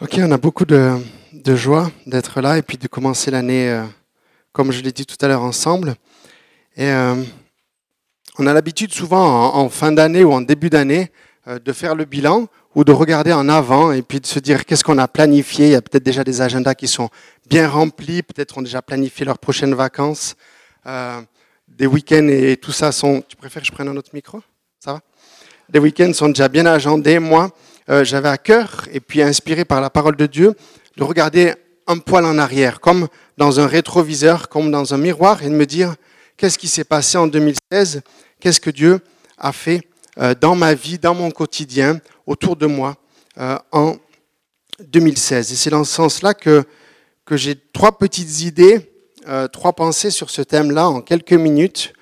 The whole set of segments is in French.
Ok, on a beaucoup de, joie d'être là et puis de commencer l'année, euh, comme je l'ai dit tout à l'heure, ensemble. Et euh, on a l'habitude souvent en, fin d'année ou en début d'année euh, de faire le bilan ou de regarder en avant et puis de se dire qu'est-ce qu'on a planifié. Il y a peut-être déjà des agendas qui sont bien remplis, peut-être ont déjà planifié leurs prochaines vacances, des week-ends et tout ça sont. Tu préfères que je prenne un autre micro? Ça va? Des week-ends sont déjà bien agendés. Moi, euh, j'avais à cœur, et puis inspiré par la parole de Dieu, de regarder un poil en arrière, comme dans un rétroviseur, comme dans un miroir, et de me dire qu'est-ce qui s'est passé en 2016, qu'est-ce que Dieu a fait euh, dans ma vie, dans mon quotidien, autour de moi, euh, en 2016. Et c'est dans ce sens-là que, que j'ai trois petites idées, trois pensées sur ce thème-là en quelques minutes,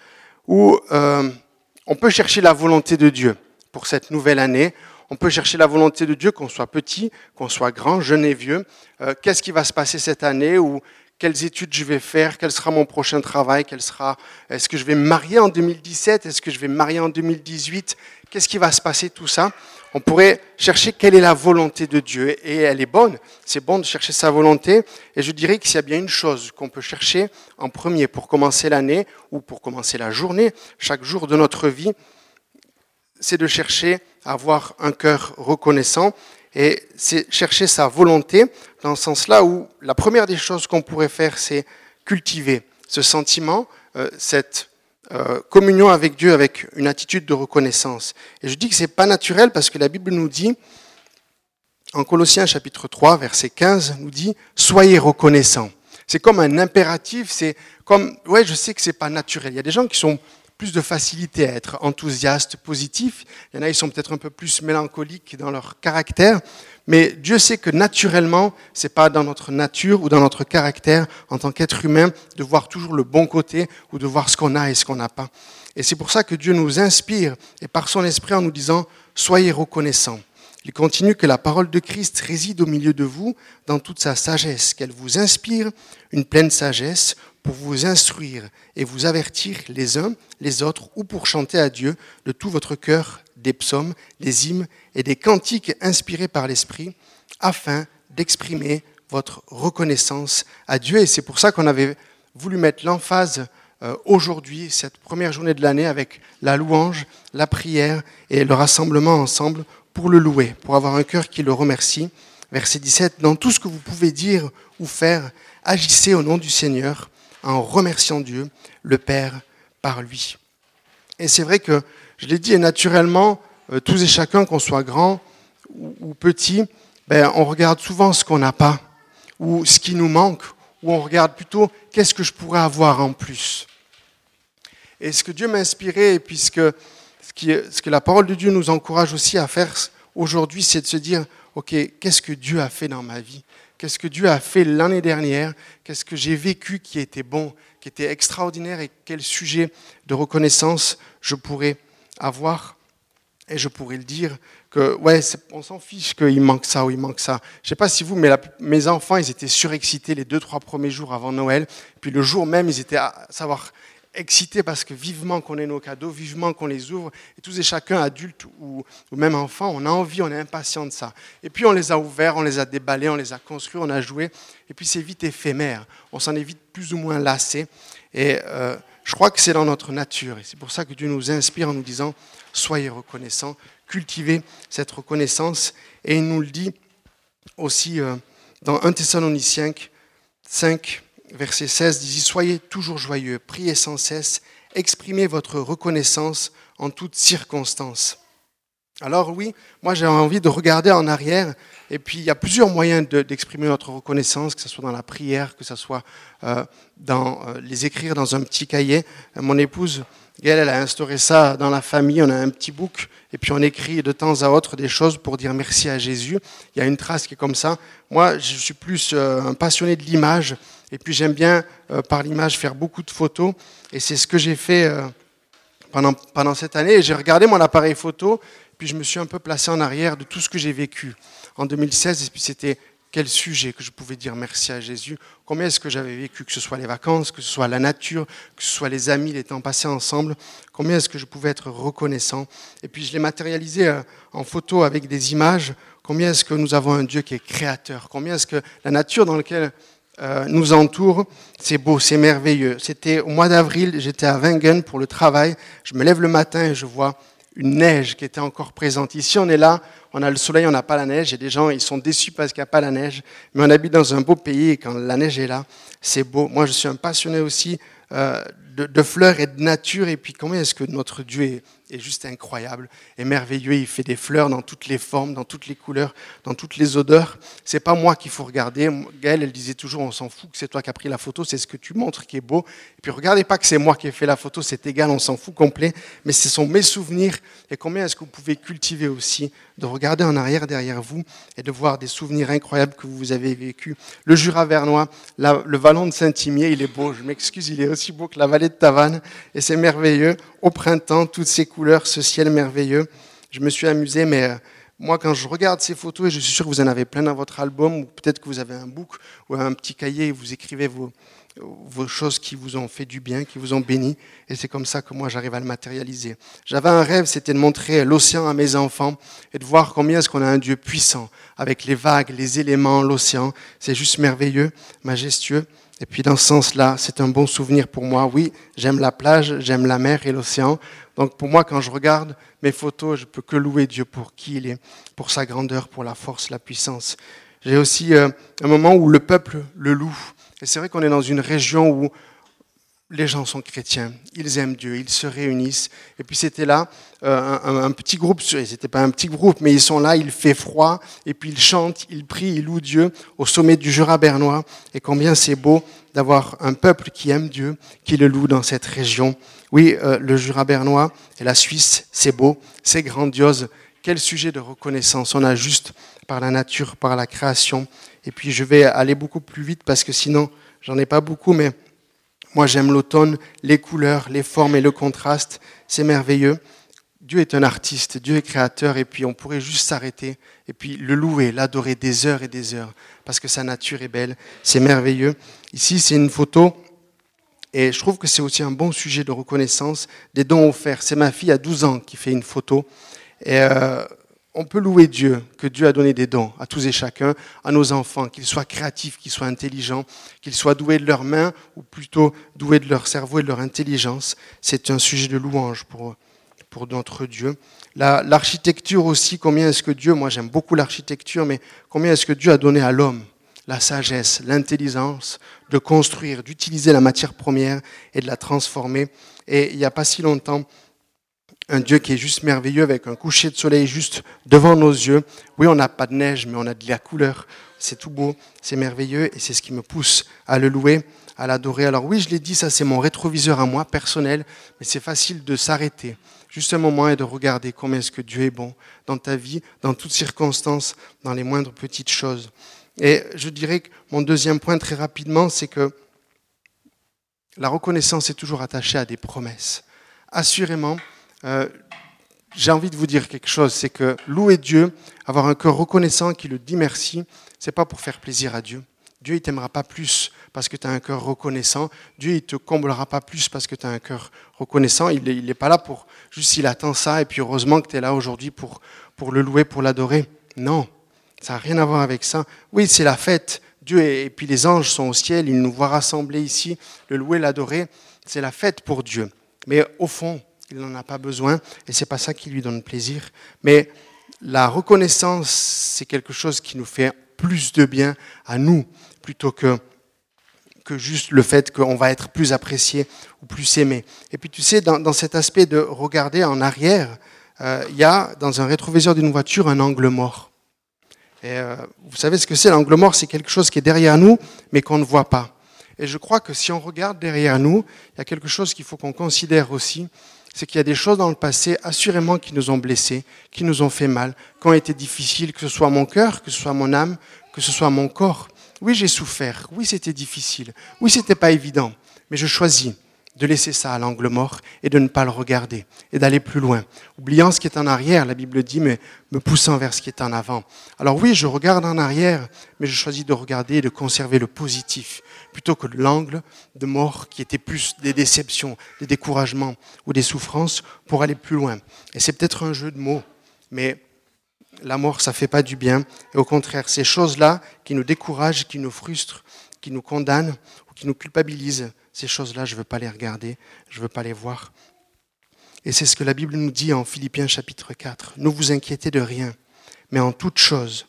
où on peut chercher la volonté de Dieu pour cette nouvelle année on peut chercher la volonté de Dieu, qu'on soit petit, qu'on soit grand, jeune et vieux. Euh, Qu'est-ce qui va se passer cette année ou quelles études je vais faire, quel sera mon prochain travail, quel sera, est-ce que je vais me marier en 2017, est-ce que je vais me marier en 2018, qu'est-ce qui va se passer, tout ça? On pourrait chercher quelle est la volonté de Dieu et elle est bonne. C'est bon de chercher sa volonté et je dirais qu'il y a bien une chose qu'on peut chercher en premier pour commencer l'année ou pour commencer la journée, chaque jour de notre vie, c'est de chercher à avoir un cœur reconnaissant et c'est chercher sa volonté dans ce sens-là où la première des choses qu'on pourrait faire, c'est cultiver ce sentiment, euh, cette euh, communion avec Dieu avec une attitude de reconnaissance. Et je dis que c'est pas naturel parce que la Bible nous dit, en Colossiens chapitre 3, verset 15, nous dit, soyez reconnaissants. C'est comme un impératif, c'est comme, ouais, je sais que c'est pas naturel. Il y a des gens qui sont plus de facilité à être enthousiastes, positifs. Il y en a, ils sont peut-être un peu plus mélancoliques dans leur caractère. Mais Dieu sait que naturellement, c'est pas dans notre nature ou dans notre caractère en tant qu'être humain de voir toujours le bon côté ou de voir ce qu'on a et ce qu'on n'a pas. Et c'est pour ça que Dieu nous inspire et par son esprit en nous disant soyez reconnaissants. Il continue que la parole de Christ réside au milieu de vous dans toute sa sagesse, qu'elle vous inspire une pleine sagesse pour vous instruire et vous avertir les uns les autres ou pour chanter à Dieu de tout votre cœur des psaumes, des hymnes et des cantiques inspirés par l'Esprit afin d'exprimer votre reconnaissance à Dieu. Et c'est pour ça qu'on avait voulu mettre l'emphase euh, aujourd'hui, cette première journée de l'année, avec la louange, la prière et le rassemblement ensemble pour le louer, pour avoir un cœur qui le remercie. Verset 17, dans tout ce que vous pouvez dire ou faire, agissez au nom du Seigneur en remerciant Dieu, le Père, par lui. Et c'est vrai que, je l'ai dit, et naturellement, euh, tous et chacun, qu'on soit grand ou, petit, ben, on regarde souvent ce qu'on n'a pas, ou ce qui nous manque, ou on regarde plutôt qu'est-ce que je pourrais avoir en plus. Et ce que Dieu m'a inspiré, et puisque ce, qui, ce que la parole de Dieu nous encourage aussi à faire aujourd'hui, c'est de se dire, OK, qu'est-ce que Dieu a fait dans ma vie? Qu'est-ce que Dieu a fait l'année dernière? Qu'est-ce que j'ai vécu qui était bon, qui était extraordinaire et quel sujet de reconnaissance je pourrais avoir? Et je pourrais le dire que, ouais, on s'en fiche qu'il manque ça ou il manque ça. Je ne sais pas si vous, mais mes enfants, ils étaient surexcités les deux, trois premiers jours avant Noël. Puis le jour même, ils étaient à savoir excités parce que vivement qu'on ait nos cadeaux, vivement qu'on les ouvre. Et tous et chacun, adultes ou, même enfants, on a envie, on est impatient de ça. Et puis on les a ouverts, on les a déballés, on les a construits, on a joué. Et puis c'est vite éphémère. On s'en est vite plus ou moins lassé. Et euh, je crois que c'est dans notre nature. Et c'est pour ça que Dieu nous inspire en nous disant, soyez reconnaissants, cultivez cette reconnaissance. Et il nous le dit aussi euh, dans 1 Thessaloniciens 5, verset 16 dit Soyez toujours joyeux, priez sans cesse, exprimez votre reconnaissance en toutes circonstances. Alors oui, moi j'ai envie de regarder en arrière, et puis il y a plusieurs moyens d'exprimer notre reconnaissance, que ce soit dans la prière, que ce soit euh, dans euh, les écrire dans un petit cahier. Mon épouse, elle, elle a instauré ça dans la famille, on a un petit book, et puis on écrit de temps à autre des choses pour dire merci à Jésus. Il y a une trace qui est comme ça. Moi, je suis plus euh, un passionné de l'image, et puis j'aime bien, euh, par l'image, faire beaucoup de photos. Et c'est ce que j'ai fait euh, pendant, pendant cette année. J'ai regardé mon appareil photo, puis je me suis un peu placé en arrière de tout ce que j'ai vécu en 2016. Et puis c'était quel sujet que je pouvais dire merci à Jésus, combien est-ce que j'avais vécu, que ce soit les vacances, que ce soit la nature, que ce soit les amis, les temps passés ensemble, combien est-ce que je pouvais être reconnaissant. Et puis je l'ai matérialisé euh, en photo avec des images, combien est-ce que nous avons un Dieu qui est créateur, combien est-ce que la nature dans laquelle euh, nous entoure, c'est beau, c'est merveilleux. C'était au mois d'avril, j'étais à Wengen pour le travail, je me lève le matin et je vois une neige qui était encore présente. Ici, on est là, on a le soleil, on n'a pas la neige, et des gens, ils sont déçus parce qu'il n'y a pas la neige, mais on habite dans un beau pays, et quand la neige est là, c'est beau. Moi, je suis un passionné aussi euh, de, de, fleurs et de nature, et puis comment est-ce que notre Dieu est, est juste incroyable et merveilleux. Il fait des fleurs dans toutes les formes, dans toutes les couleurs, dans toutes les odeurs. C'est pas moi qu'il faut regarder. Gaëlle, elle disait toujours, on s'en fout que c'est toi qui as pris la photo, c'est ce que tu montres qui est beau. Et puis regardez pas que c'est moi qui ai fait la photo, c'est égal, on s'en fout complet. Mais ce sont mes souvenirs. Et combien est-ce que vous pouvez cultiver aussi de regarder en arrière derrière vous et de voir des souvenirs incroyables que vous avez vécus. Le Jura vernois, le vallon de Saint-Imier, il est beau. Je m'excuse, il est aussi beau que la vallée de Tavannes. Et c'est merveilleux. Au printemps, toutes ces couleurs, ce ciel merveilleux. Je me suis amusé, mais euh, moi, quand je regarde ces photos, et je suis sûr que vous en avez plein dans votre album, ou peut-être que vous avez un book ou un petit cahier vous écrivez vos, vos choses qui vous ont fait du bien, qui vous ont béni, et c'est comme ça que moi j'arrive à le matérialiser. J'avais un rêve, c'était de montrer l'océan à mes enfants et de voir combien est-ce qu'on a un Dieu puissant, avec les vagues, les éléments, l'océan. C'est juste merveilleux, majestueux. Et puis dans ce sens-là, c'est un bon souvenir pour moi. Oui, j'aime la plage, j'aime la mer et l'océan. Donc pour moi, quand je regarde mes photos, je peux que louer Dieu pour qui il est, pour sa grandeur, pour la force, la puissance. J'ai aussi euh, un moment où le peuple le loue. Et c'est vrai qu'on est dans une région où les gens sont chrétiens, ils aiment Dieu, ils se réunissent. Et puis c'était là euh, un, petit groupe, c'était pas un petit groupe, mais ils sont là, il fait froid, et puis ils chantent, ils prient, ils louent Dieu au sommet du Jura bernois. Et combien c'est beau d'avoir un peuple qui aime Dieu, qui le loue dans cette région. Oui, euh, le Jura bernois et la Suisse, c'est beau, c'est grandiose. Quel sujet de reconnaissance on a juste par la nature, par la création. Et puis je vais aller beaucoup plus vite parce que sinon, j'en ai pas beaucoup, mais moi, j'aime l'automne, les couleurs, les formes et le contraste. C'est merveilleux. Dieu est un artiste, Dieu est créateur, et puis on pourrait juste s'arrêter et puis le louer, l'adorer des heures et des heures, parce que sa nature est belle, c'est merveilleux. Ici, c'est une photo, et je trouve que c'est aussi un bon sujet de reconnaissance des dons offerts. C'est ma fille à 12 ans qui fait une photo, et euh, on peut louer Dieu, que Dieu a donné des dons à tous et chacun, à nos enfants, qu'ils soient créatifs, qu'ils soient intelligents, qu'ils soient doués de leurs mains, ou plutôt doués de leur cerveau et de leur intelligence. C'est un sujet de louange pour, pour notre Dieu. L'architecture aussi, combien est-ce que Dieu, moi j'aime beaucoup l'architecture, mais combien est-ce que Dieu a donné à l'homme la sagesse, l'intelligence de construire, d'utiliser la matière première et de la transformer? Et il n'y a pas si longtemps, un Dieu qui est juste merveilleux avec un coucher de soleil juste devant nos yeux. Oui, on n'a pas de neige, mais on a de la couleur. C'est tout beau, c'est merveilleux et c'est ce qui me pousse à le louer, à l'adorer. Alors oui, je l'ai dit, ça c'est mon rétroviseur à moi, personnel, mais c'est facile de s'arrêter juste un moment et de regarder combien est-ce que Dieu est bon dans ta vie, dans toutes circonstances, dans les moindres petites choses. Et je dirais que mon deuxième point très rapidement, c'est que la reconnaissance est toujours attachée à des promesses. Assurément, euh, j'ai envie de vous dire quelque chose, c'est que louer Dieu, avoir un cœur reconnaissant qui le dit merci, c'est pas pour faire plaisir à Dieu. Dieu, il t'aimera pas plus parce que tu as un cœur reconnaissant. Dieu, il te comblera pas plus parce que tu as un cœur reconnaissant. Il n'est pas là pour juste il attend ça et puis heureusement que tu es là aujourd'hui pour, pour le louer, pour l'adorer. Non, ça n'a rien à voir avec ça. Oui, c'est la fête. Dieu et puis les anges sont au ciel, ils nous voient rassembler ici, le louer, l'adorer. C'est la fête pour Dieu. Mais au fond, il n'en a pas besoin et c'est pas ça qui lui donne plaisir. Mais la reconnaissance, c'est quelque chose qui nous fait plus de bien à nous plutôt que, que juste le fait qu'on va être plus apprécié ou plus aimé. Et puis tu sais, dans, cet aspect de regarder en arrière, euh, il y a dans un rétroviseur d'une voiture un angle mort. Et euh, vous savez ce que c'est l'angle mort C'est quelque chose qui est derrière nous, mais qu'on ne voit pas. Et je crois que si on regarde derrière nous, il y a quelque chose qu'il faut qu'on considère aussi, c'est qu'il y a des choses dans le passé, assurément, qui nous ont blessés, qui nous ont fait mal, qui ont été difficiles, que ce soit mon cœur, que ce soit mon âme, que ce soit mon corps. Oui, j'ai souffert. Oui, c'était difficile. Oui, c'était pas évident. Mais je choisis de laisser ça à l'angle mort et de ne pas le regarder et d'aller plus loin. Oubliant ce qui est en arrière, la Bible dit, mais me poussant vers ce qui est en avant. Alors oui, je regarde en arrière, mais je choisis de regarder et de conserver le positif plutôt que l'angle de mort qui était plus des déceptions, des découragements ou des souffrances pour aller plus loin. Et c'est peut-être un jeu de mots, mais la mort, ça fait pas du bien. Et au contraire, ces choses-là qui nous découragent, qui nous frustrent, qui nous condamnent qui nous culpabilisent, ces choses-là, je ne veux pas les regarder, je ne veux pas les voir. Et c'est ce que la Bible nous dit en Philippiens chapitre 4. Ne vous inquiétez de rien, mais en toute chose,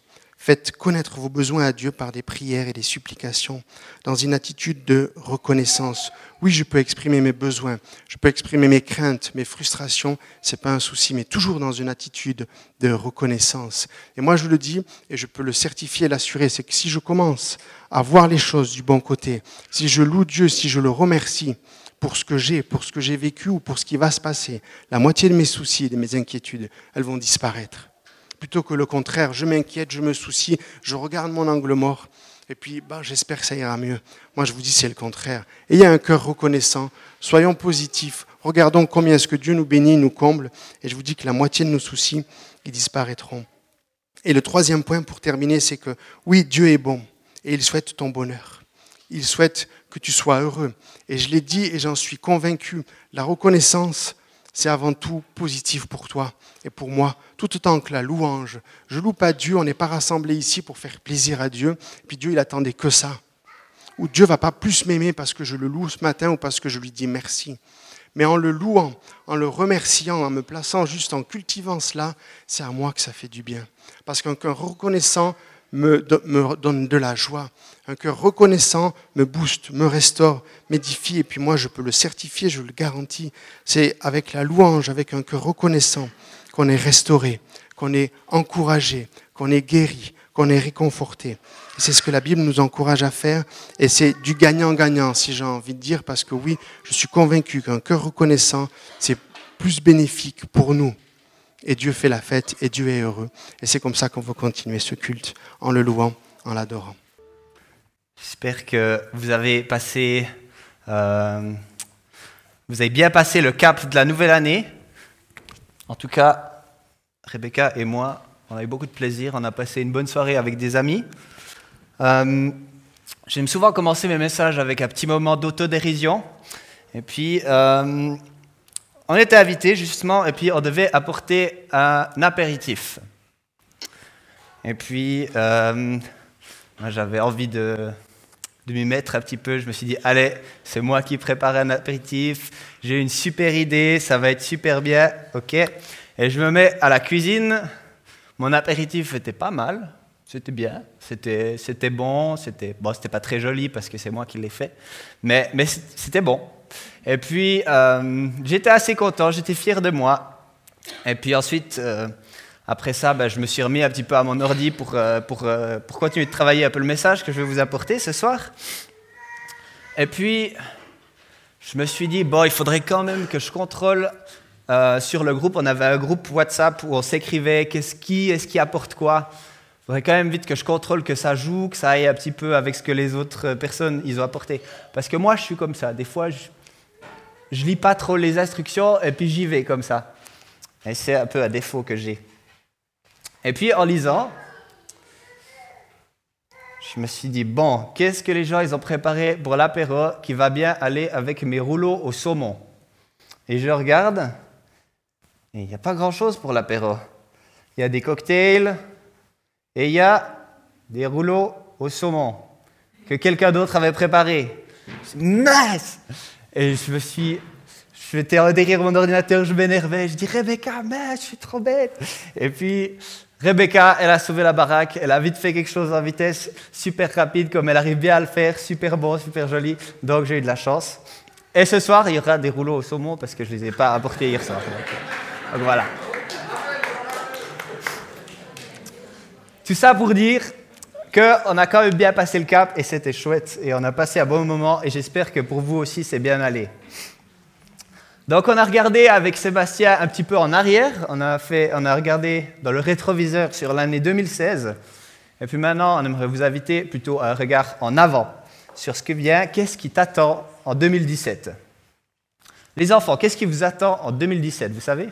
faites connaître vos besoins à Dieu par des prières et des supplications, dans une attitude de reconnaissance. Oui, je peux exprimer mes besoins, je peux exprimer mes craintes, mes frustrations, c'est pas un souci, mais toujours dans une attitude de reconnaissance. Et moi, je le dis, et je peux le certifier l'assurer, c'est que si je commence à voir les choses du bon côté, si je loue Dieu, si je le remercie pour ce que j'ai, pour ce que j'ai vécu ou pour ce qui va se passer, la moitié de mes soucis et de mes inquiétudes, elles vont disparaître. Plutôt que le contraire, je m'inquiète, je me soucie, je regarde mon angle mort, et puis bah, j'espère que ça ira mieux. Moi, je vous dis, c'est le contraire. Ayez un cœur reconnaissant, soyons positifs, regardons combien est-ce que Dieu nous bénit, nous comble, et je vous dis que la moitié de nos soucis, ils disparaîtront. Et le troisième point pour terminer, c'est que oui, Dieu est bon et il souhaite ton bonheur. Il souhaite que tu sois heureux. Et je l'ai dit et j'en suis convaincu, la reconnaissance, c'est avant tout positif pour toi et pour moi, tout autant que la louange. Je loue pas Dieu, on n'est pas rassemblés ici pour faire plaisir à Dieu, puis Dieu, il attendait que ça. Ou Dieu va pas plus m'aimer parce que je le loue ce matin ou parce que je lui dis merci. Mais en le louant, en le remerciant, en me plaçant juste en cultivant cela, c'est à moi que ça fait du bien. Parce cœur reconnaissant me, donne de la joie. Un cœur reconnaissant me booste, me restaure, m'édifie, et puis moi je peux le certifier, je le garantis. C'est avec la louange, avec un cœur reconnaissant, qu'on est restauré, qu'on est encouragé, qu'on est guéri, qu'on est réconforté. C'est ce que la Bible nous encourage à faire, et c'est du gagnant-gagnant, si j'ai envie de dire, parce que oui, je suis convaincu qu'un cœur reconnaissant, c'est plus bénéfique pour nous et Dieu fait la fête et Dieu est heureux. Et c'est comme ça qu'on veut continuer ce culte, en le louant, en l'adorant. J'espère que vous avez passé, euh, vous avez bien passé le cap de la nouvelle année. En tout cas, Rebecca et moi, on a eu beaucoup de plaisir. On a passé une bonne soirée avec des amis. Euh, J'aime souvent commencer mes messages avec un petit moment d'autodérision. Et puis, euh, on était invités justement et puis on devait apporter un apéritif. Et puis, euh, j'avais envie de, de m'y mettre un petit peu. Je me suis dit, allez, c'est moi qui prépare un apéritif. J'ai une super idée, ça va être super bien. OK. Et je me mets à la cuisine. Mon apéritif était pas mal. C'était bien, c'était, c'était bon, c'était bon, c'était pas très joli parce que c'est moi qui l'ai fait, mais, mais c'était bon. Et puis, euh, j'étais assez content, j'étais fier de moi. Et puis ensuite, euh, après ça, ben, je me suis remis un petit peu à mon ordi pour, euh, pour, pour continuer de travailler un peu le message que je vais vous apporter ce soir. Et puis, je me suis dit, bon, il faudrait quand même que je contrôle sur le groupe. On avait un groupe WhatsApp où on s'écrivait qu'est-ce qui, est-ce qui apporte quoi? Il faudrait quand même vite que je contrôle que ça joue, que ça aille un petit peu avec ce que les autres personnes ils ont apporté. Parce que moi, je suis comme ça. Des fois, je, je lis pas trop les instructions et puis j'y vais comme ça. Et c'est un peu un défaut que j'ai. Et puis en lisant, je me suis dit, bon, qu'est-ce que les gens ils ont préparé pour l'apéro qui va bien aller avec mes rouleaux au saumon? Et je regarde, et il n'y a pas grand-chose pour l'apéro. Il y a des cocktails et il y a des rouleaux au saumon que quelqu'un d'autre avait préparé. Nice et je me suis. Je m'étais derrière mon ordinateur, je m'énervais. Je dis Rebecca, mais je suis trop bête. Et puis, Rebecca, elle a sauvé la baraque. Elle a vite fait quelque chose en vitesse, super rapide, comme elle arrive bien à le faire, super bon, super joli. Donc, j'ai eu de la chance. Et ce soir, il y aura des rouleaux au saumon parce que je ne les ai pas apportés hier soir. Donc, voilà. Tout ça pour dire qu'on a quand même bien passé le cap et c'était chouette. Et on a passé un bon moment et j'espère que pour vous aussi c'est bien allé. Donc on a regardé avec Sébastien un petit peu en arrière, on a, fait, on a regardé dans le rétroviseur sur l'année 2016. Et puis maintenant on aimerait vous inviter plutôt à un regard en avant sur ce que vient, qu'est-ce qui t'attend en 2017. Les enfants, qu'est-ce qui vous attend en 2017, vous savez?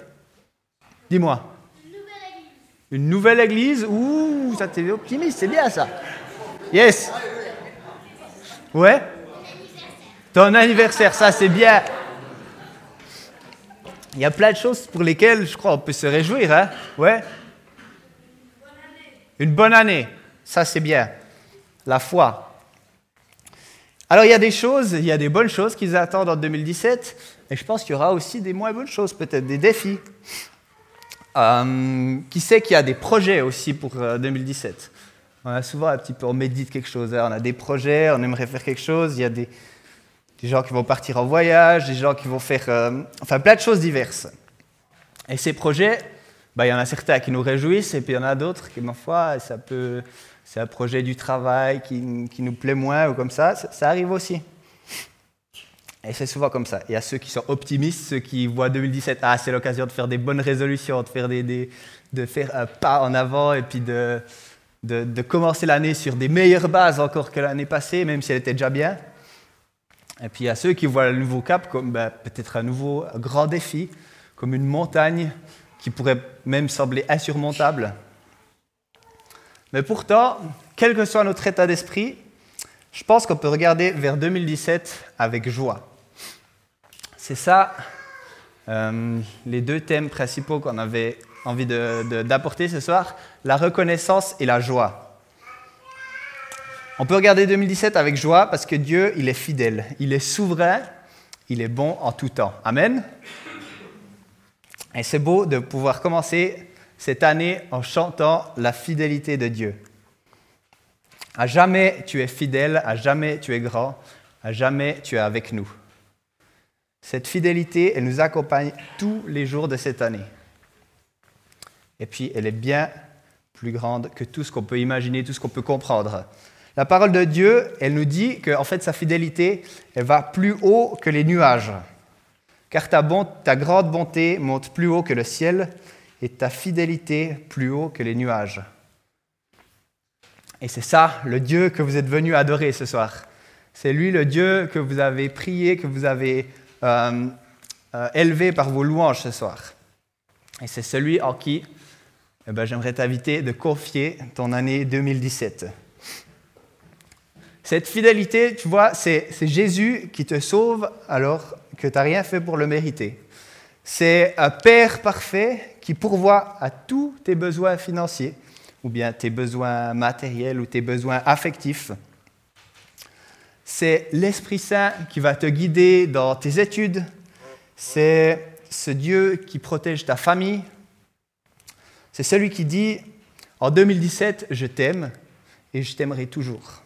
Dis-moi. Une nouvelle église Ouh, ça t'es optimiste, c'est bien ça. Yes. Ouais Ton anniversaire, ça c'est bien. Il y a plein de choses pour lesquelles je crois on peut se réjouir, hein Ouais Une bonne année, ça c'est bien. La foi. Alors il y a des choses, il y a des bonnes choses qui attendent en 2017, et je pense qu'il y aura aussi des moins bonnes choses, peut-être des défis. Euh, qui sait qu'il y a des projets aussi pour 2017 euh, On a souvent un petit peu, on médite quelque chose, hein. on a des projets, on aimerait faire quelque chose, il y a des, gens qui vont partir en voyage, des gens qui vont faire, euh, enfin plein de choses diverses. Et ces projets, bah, il y en a certains qui nous réjouissent, et puis il y en a d'autres qui, ma foi, ça c'est un projet du travail qui, qui, nous plaît moins ou comme ça, ça arrive aussi. Et c'est souvent comme ça. Il y a ceux qui sont optimistes, ceux qui voient 2017, ah, c'est l'occasion de faire des bonnes résolutions, de faire, des, de faire un pas en avant et puis de, de, commencer l'année sur des meilleures bases encore que l'année passée, même si elle était déjà bien. Et puis il y a ceux qui voient le nouveau cap comme ben, peut-être un nouveau grand défi, comme une montagne qui pourrait même sembler insurmontable. Mais pourtant, quel que soit notre état d'esprit, je pense qu'on peut regarder vers 2017 avec joie. C'est ça euh, les deux thèmes principaux qu'on avait envie d'apporter ce soir, la reconnaissance et la joie. On peut regarder 2017 avec joie parce que Dieu, il est fidèle, il est souverain, il est bon en tout temps. Amen. Et c'est beau de pouvoir commencer cette année en chantant la fidélité de Dieu. À jamais tu es fidèle, à jamais tu es grand, à jamais tu es avec nous. Cette fidélité, elle nous accompagne tous les jours de cette année. Et puis, elle est bien plus grande que tout ce qu'on peut imaginer, tout ce qu'on peut comprendre. La parole de Dieu, elle nous dit que en fait, sa fidélité, elle va plus haut que les nuages. Car ta, ta grande bonté monte plus haut que le ciel et ta fidélité plus haut que les nuages. Et c'est ça, le Dieu que vous êtes venu adorer ce soir. C'est lui le Dieu que vous avez prié, que vous avez euh, euh, élevé par vos louanges ce soir. Et c'est celui en qui eh ben, j'aimerais t'inviter de confier ton année 2017. Cette fidélité, tu vois, c'est Jésus qui te sauve alors que tu n'as rien fait pour le mériter. C'est un Père parfait qui pourvoit à tous tes besoins financiers, ou bien tes besoins matériels ou tes besoins affectifs c'est l'Esprit Saint qui va te guider dans tes études. C'est ce Dieu qui protège ta famille. C'est celui qui dit, en 2017, je t'aime et je t'aimerai toujours.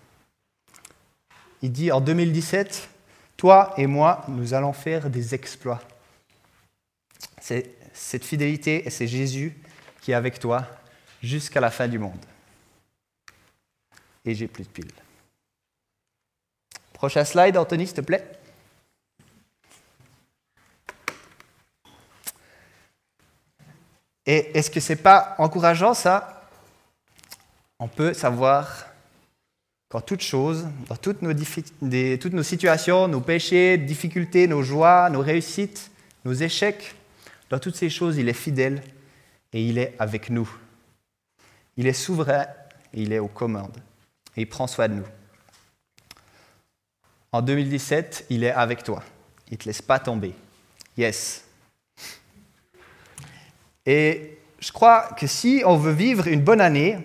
Il dit, en 2017, toi et moi, nous allons faire des exploits. C'est cette fidélité et c'est Jésus qui est avec toi jusqu'à la fin du monde. Et j'ai plus de piles. Prochain slide, Anthony, s'il te plaît. Et est-ce que ce n'est pas encourageant ça? On peut savoir qu'en toutes choses, dans toutes nos, toutes nos situations, nos péchés, difficultés, nos joies, nos réussites, nos échecs, dans toutes ces choses, il est fidèle et il est avec nous. Il est souverain et il est aux commandes. Et il prend soin de nous. En 2017, il est avec toi. Il ne te laisse pas tomber. Yes. Et je crois que si on veut vivre une bonne année,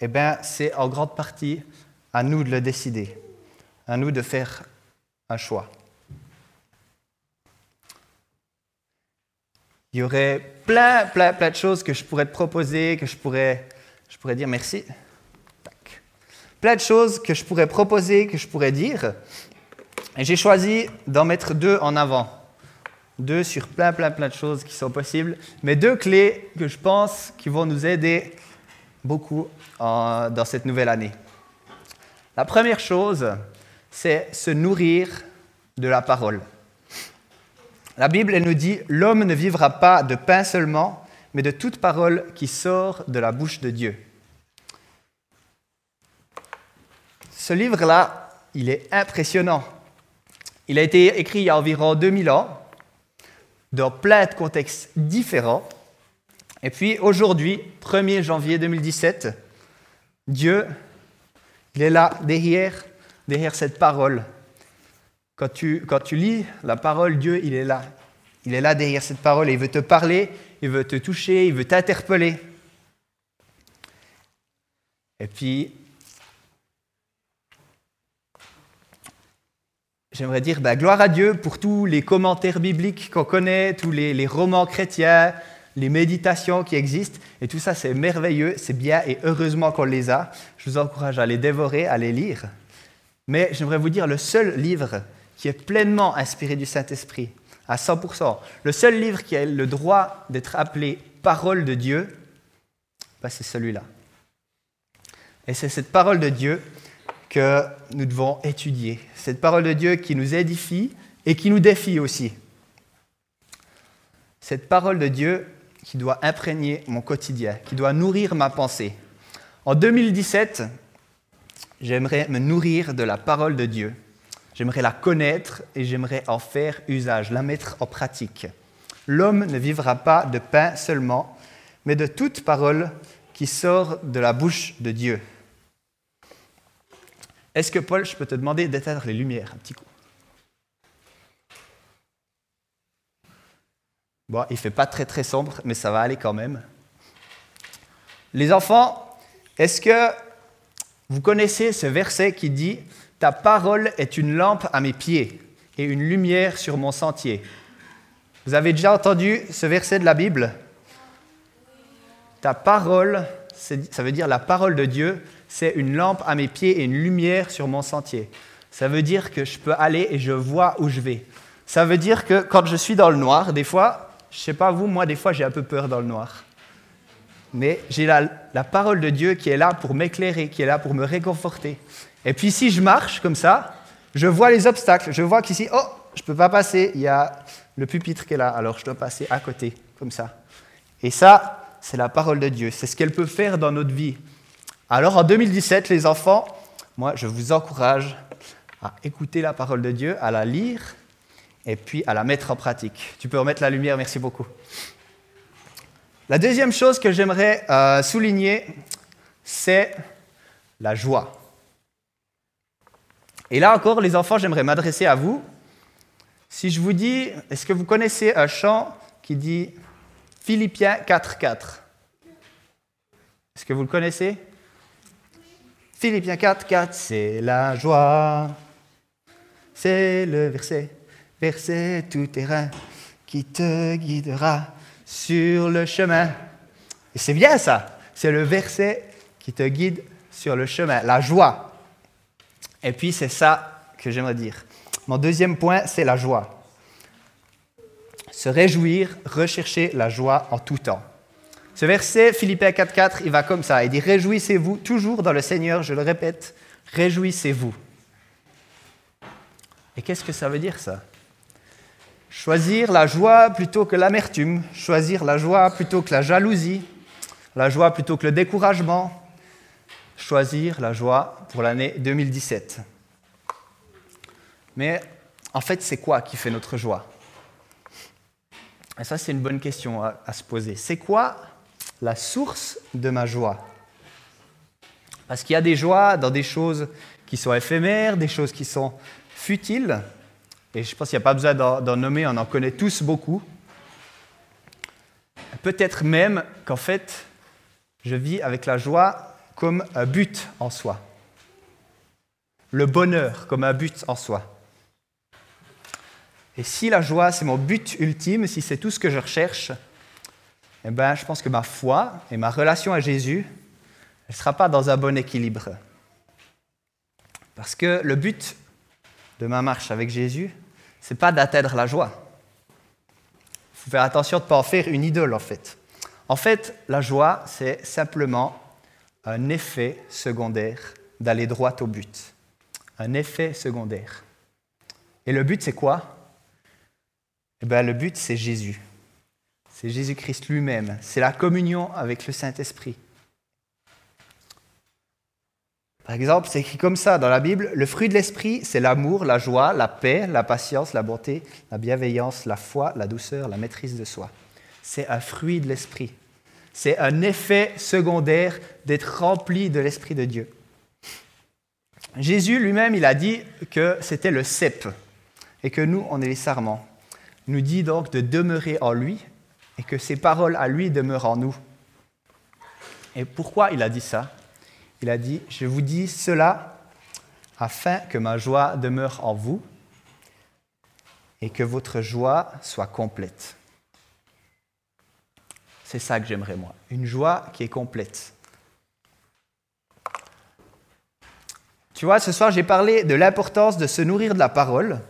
eh ben, c'est en grande partie à nous de le décider, à nous de faire un choix. Il y aurait plein, plein, plein de choses que je pourrais te proposer, que je pourrais, je pourrais dire merci. Plein de choses que je pourrais proposer, que je pourrais dire, et j'ai choisi d'en mettre deux en avant. Deux sur plein, plein, plein de choses qui sont possibles. Mais deux clés que je pense qui vont nous aider beaucoup dans cette nouvelle année. La première chose, c'est se nourrir de la parole. La Bible, elle nous dit, l'homme ne vivra pas de pain seulement, mais de toute parole qui sort de la bouche de Dieu. Ce livre-là, il est impressionnant. Il a été écrit il y a environ 2000 ans. dans plein de contextes différents. Et puis aujourd'hui, 1er janvier 2017, Dieu, il est là derrière, cette parole. Quand tu, quand tu lis la parole, Dieu, il est là. Il est là derrière cette parole et il veut te parler, il veut te toucher, il veut t'interpeller. Et puis, j'aimerais dire bah, gloire à Dieu pour tous les commentaires bibliques qu'on connaît, tous les, romans chrétiens, les méditations qui existent. Et tout ça, c'est merveilleux, c'est bien et heureusement qu'on les a. Je vous encourage à les dévorer, à les lire. Mais j'aimerais vous dire, le seul livre qui est pleinement inspiré du Saint-Esprit, à 100%, le seul livre qui a le droit d'être appelé parole de Dieu, bah, c'est celui-là. Et c'est cette parole de Dieu que nous devons étudier. Cette parole de Dieu qui nous édifie et qui nous défie aussi. Cette parole de Dieu qui doit imprégner mon quotidien, qui doit nourrir ma pensée. En 2017, j'aimerais me nourrir de la parole de Dieu. J'aimerais la connaître et j'aimerais en faire usage, la mettre en pratique. L'homme ne vivra pas de pain seulement, mais de toute parole qui sort de la bouche de Dieu. Est-ce que Paul, je peux te demander d'éteindre les lumières un petit coup? Bon, il fait pas très très sombre, mais ça va aller quand même. Les enfants, est-ce que vous connaissez ce verset qui dit Ta parole est une lampe à mes pieds et une lumière sur mon sentier Vous avez déjà entendu ce verset de la Bible? Ta parole, ça veut dire la parole de Dieu, c'est une lampe à mes pieds et une lumière sur mon sentier. Ça veut dire que je peux aller et je vois où je vais. Ça veut dire que quand je suis dans le noir, des fois, je sais pas vous, moi des fois j'ai un peu peur dans le noir. Mais j'ai la, la parole de Dieu qui est là pour m'éclairer, qui est là pour me réconforter. Et puis si je marche comme ça, je vois les obstacles. Je vois qu'ici, oh, je ne peux pas passer, il y a le pupitre qui est là, alors je dois passer à côté, comme ça. Et ça, c'est la parole de Dieu. C'est ce qu'elle peut faire dans notre vie. Alors en 2017, les enfants, moi je vous encourage à écouter la parole de Dieu, à la lire et puis à la mettre en pratique. Tu peux remettre la lumière, merci beaucoup. La deuxième chose que j'aimerais euh, souligner, c'est la joie. Et là encore, les enfants, j'aimerais m'adresser à vous. Si je vous dis, est-ce que vous connaissez un chant qui dit Philippiens 4.4 Est-ce que vous le connaissez? Philippiens 4, 4, c'est la joie. C'est le verset, verset tout terrain qui te guidera sur le chemin. Et c'est bien ça, c'est le verset qui te guide sur le chemin, la joie. Et puis c'est ça que j'aimerais dire. Mon deuxième point, c'est la joie. Se réjouir, rechercher la joie en tout temps. Ce verset, Philippiens 4.4, il va comme ça. Il dit, Réjouissez-vous toujours dans le Seigneur, je le répète, réjouissez-vous. Et qu'est-ce que ça veut dire ça? Choisir la joie plutôt que l'amertume, choisir la joie plutôt que la jalousie, la joie plutôt que le découragement, choisir la joie pour l'année 2017. Mais en fait, c'est quoi qui fait notre joie? Et ça, c'est une bonne question à, à se poser. C'est quoi la source de ma joie. Parce qu'il y a des joies dans des choses qui sont éphémères, des choses qui sont futiles, et je pense qu'il n'y a pas besoin d'en nommer, on en connaît tous beaucoup. Peut-être même qu'en fait, je vis avec la joie comme un but en soi. Le bonheur comme un but en soi. Et si la joie, c'est mon but ultime, si c'est tout ce que je recherche, eh ben, je pense que ma foi et ma relation à Jésus ne sera pas dans un bon équilibre. Parce que le but de ma marche avec Jésus, c'est pas d'atteindre la joie. Il faut faire attention de ne pas en faire une idole, en fait. En fait, la joie, c'est simplement un effet secondaire d'aller droit au but. Un effet secondaire. Et le but, c'est quoi? Eh ben, Le but, c'est Jésus. C'est Jésus-Christ lui-même. C'est la communion avec le Saint-Esprit. Par exemple, c'est écrit comme ça dans la Bible, le fruit de l'esprit, c'est l'amour, la joie, la paix, la patience, la bonté, la bienveillance, la foi, la douceur, la maîtrise de soi. C'est un fruit de l'esprit. C'est un effet secondaire d'être rempli de l'esprit de Dieu. Jésus lui-même, il a dit que c'était le cep et que nous, on est les sarments. Il nous dit donc de demeurer en lui et que ses paroles à lui demeurent en nous. Et pourquoi il a dit ça? Il a dit, je vous dis cela afin que ma joie demeure en vous et que votre joie soit complète. C'est ça que j'aimerais moi, une joie qui est complète. Tu vois, ce soir, j'ai parlé de l'importance de se nourrir de la parole.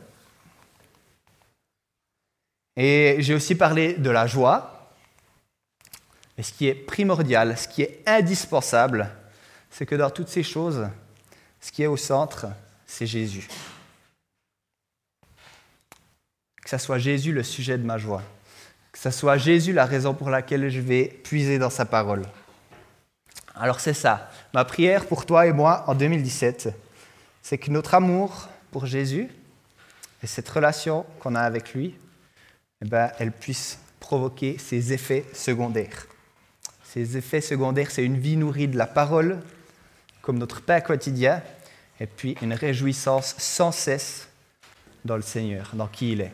Et j'ai aussi parlé de la joie. Mais ce qui est primordial, ce qui est indispensable, c'est que dans toutes ces choses, ce qui est au centre, c'est Jésus. Que ce soit Jésus le sujet de ma joie. Que ce soit Jésus la raison pour laquelle je vais puiser dans sa parole. Alors c'est ça. Ma prière pour toi et moi en 2017, c'est que notre amour pour Jésus et cette relation qu'on a avec lui, eh ben, elle puisse provoquer ces effets secondaires. Ces effets secondaires, c'est une vie nourrie de la parole, comme notre pain quotidien, et puis une réjouissance sans cesse dans le Seigneur, dans qui il est.